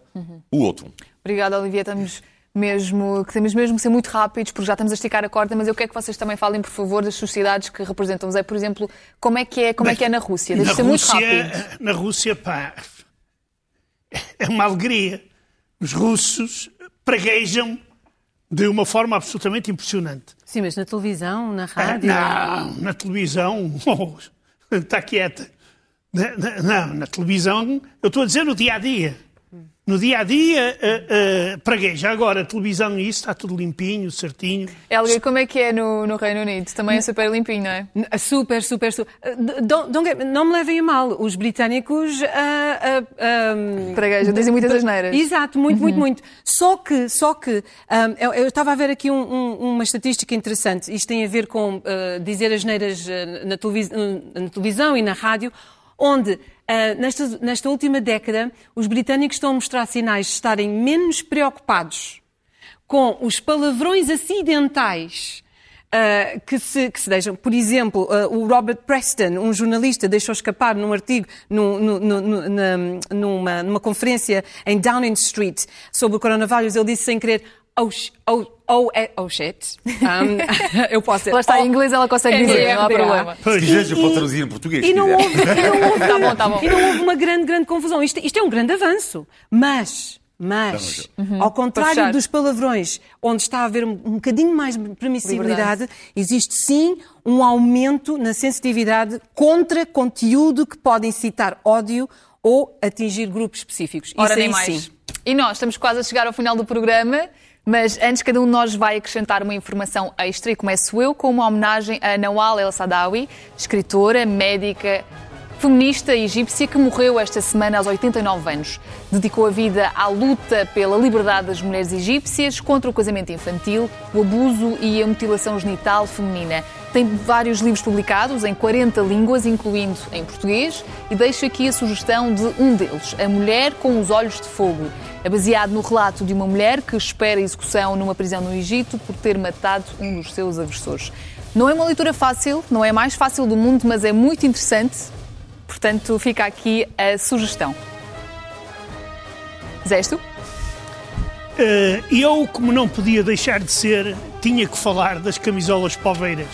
o outro. Obrigada, Olivier. Estamos mesmo, que temos mesmo que ser muito rápidos, porque já estamos a esticar a corda, mas eu quero que vocês também falem, por favor, das sociedades que representam. Zé, por exemplo, como é que é, como é, que é na Rússia? Deve na ser muito Rússia, rápido. na Rússia, pá, é uma alegria. Os russos praguejam de uma forma absolutamente impressionante. Sim, mas na televisão, na Ah, rádio. Não, na televisão, oh, [laughs] está quieta. Na- na- Não, na televisão, eu estou a dizer no dia a dia. No dia a dia, uh, uh, pragueja. Agora, a televisão, isso está tudo limpinho, certinho. Helga, como é que é no, no Reino Unido? Também é super limpinho, não é? N- Super, super, super. Uh, don't- don't get- não me levem a mal. Os britânicos. ah, ah, ah, Praguejam, dizem muitas asneiras. Exato, muito, muito, muito. Só que, só que, ah, eu, eu estava a ver aqui um- um- uma estatística interessante. Isto tem a ver com dizer as neiras na, televis- na televisão e na rádio, onde, ah, nesta, nesta última década, os britânicos estão a mostrar sinais de estarem menos preocupados com os palavrões acidentais ah, que, se, que se deixam. Por exemplo, ah, o Robert Preston, um jornalista, deixou escapar num artigo, num- num- num- numa, numa conferência em Downing Street sobre o coronavírus, ele disse sem querer. Oh, oh, oh, eh, oh shit. Um, [laughs] eu posso dizer. Ela está oh, em inglês, ela consegue dizer, não há RDA. problema. Pois. Eu posso traduzir em português. E não houve, e não houve, [laughs] Tá bom, tá bom. E não houve uma grande, grande confusão. Isto, isto é um grande avanço. Mas, mas, ao contrário dos palavrões, onde está a haver um, um bocadinho mais de permissibilidade, existe sim um aumento na sensitividade contra conteúdo que pode incitar ódio ou atingir grupos específicos. Ora, Isso nem aí mais. sim. E nós estamos quase a chegar ao final do programa, mas antes cada um de nós vai acrescentar uma informação extra e começo eu com uma homenagem a Nawal El Sadawi, escritora, médica, feminista egípcia que morreu esta semana aos 89 anos. Dedicou a vida à luta pela liberdade das mulheres egípcias, contra o casamento infantil, o abuso e a mutilação genital feminina. Tem vários livros publicados em 40 línguas, incluindo em português, e deixo aqui a sugestão de um deles, A Mulher com os Olhos de Fogo. É baseado no relato de uma mulher que espera execução numa prisão no Egito por ter matado um dos seus agressores. Não é uma leitura fácil, não é a mais fácil do mundo, mas é muito interessante. Portanto, fica aqui a sugestão. Zesto? Eh, eu, como não podia deixar de ser, tinha que falar das camisolas poveiras.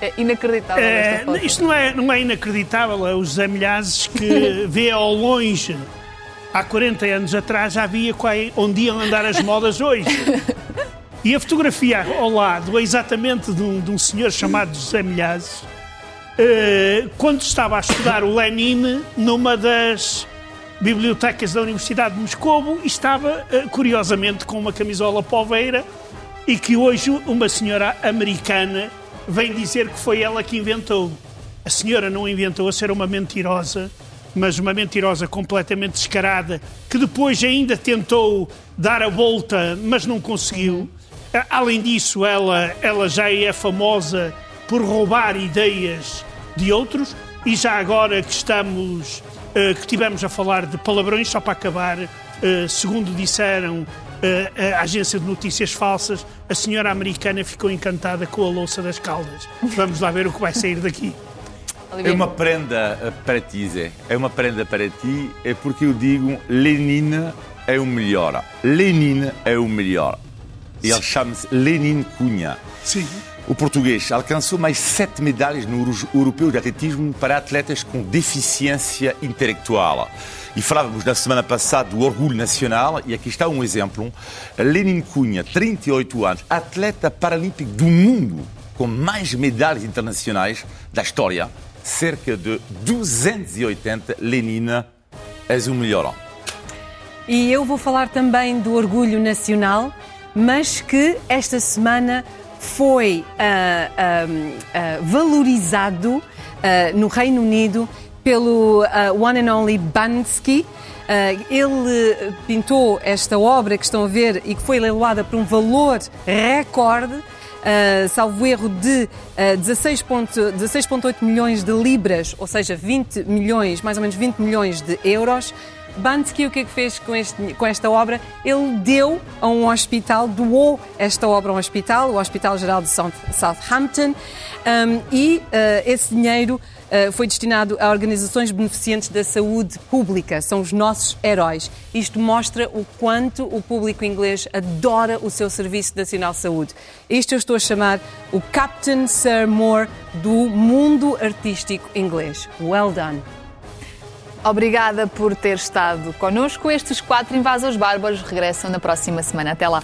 É inacreditável É, foto. isto não é, não é inacreditável. É o José Milhazes que [laughs] vê ao longe, há 40 anos atrás, já via onde iam andar as modas hoje. [laughs] E a fotografia ao lado é exatamente de um, de um senhor chamado José Milhazes, eh, quando estava a estudar o Lenin numa das bibliotecas da Universidade de Moscovo e estava, eh, curiosamente, com uma camisola poveira e que hoje uma senhora americana vem dizer que foi ela que inventou. A senhora não inventou, a ser uma mentirosa, mas uma mentirosa completamente descarada, que depois ainda tentou dar a volta, mas não conseguiu. A- Além disso, ela, ela já é famosa por roubar ideias de outros e já agora que estamos, eh, que tivemos a falar de palavrões, só para acabar, eh, segundo disseram eh, a agência de notícias falsas, a senhora americana ficou encantada com a louça das caldas. Vamos lá ver o que vai sair daqui. É uma prenda para ti, Zé. É uma prenda para ti, é porque eu digo Lenin é o melhor. Lenin é o melhor. Ele chama-se Lenin Cunha. Sim. O português alcançou mais sete medalhas no Euro- Europeu de Atletismo para atletas com deficiência intelectual. E falávamos na semana passada do orgulho nacional, e aqui está um exemplo. Lenin Cunha, 38 anos, atleta paralímpico do mundo, com mais medalhas internacionais da história, cerca de 280. Lenin, és o melhor. E eu vou falar também do orgulho nacional, mas que esta semana foi ah, ah, valorizado no Reino Unido pelo one and only Bansky. Ele pintou esta obra que estão a ver e que foi leiloada por um valor recorde. Uh, salvo erro, de uh, 16,8 16,8 milhões de libras, ou seja, 20 milhões, mais ou menos 20 milhões de euros. Bansky, o que é que fez com, este- com esta obra? Ele deu a um hospital, doou esta obra a um hospital, o Hospital Geral de South- Southampton, um, e uh, esse dinheiro Uh, foi destinado a organizações beneficentes da saúde pública, são os nossos heróis. Isto mostra o quanto o público inglês adora o seu Serviço Nacional de Saúde. Isto eu estou a chamar o Captain Sir Moore do mundo artístico inglês. Well done. Obrigada por ter estado connosco. Estes quatro invasores bárbaros regressam na próxima semana. Até lá.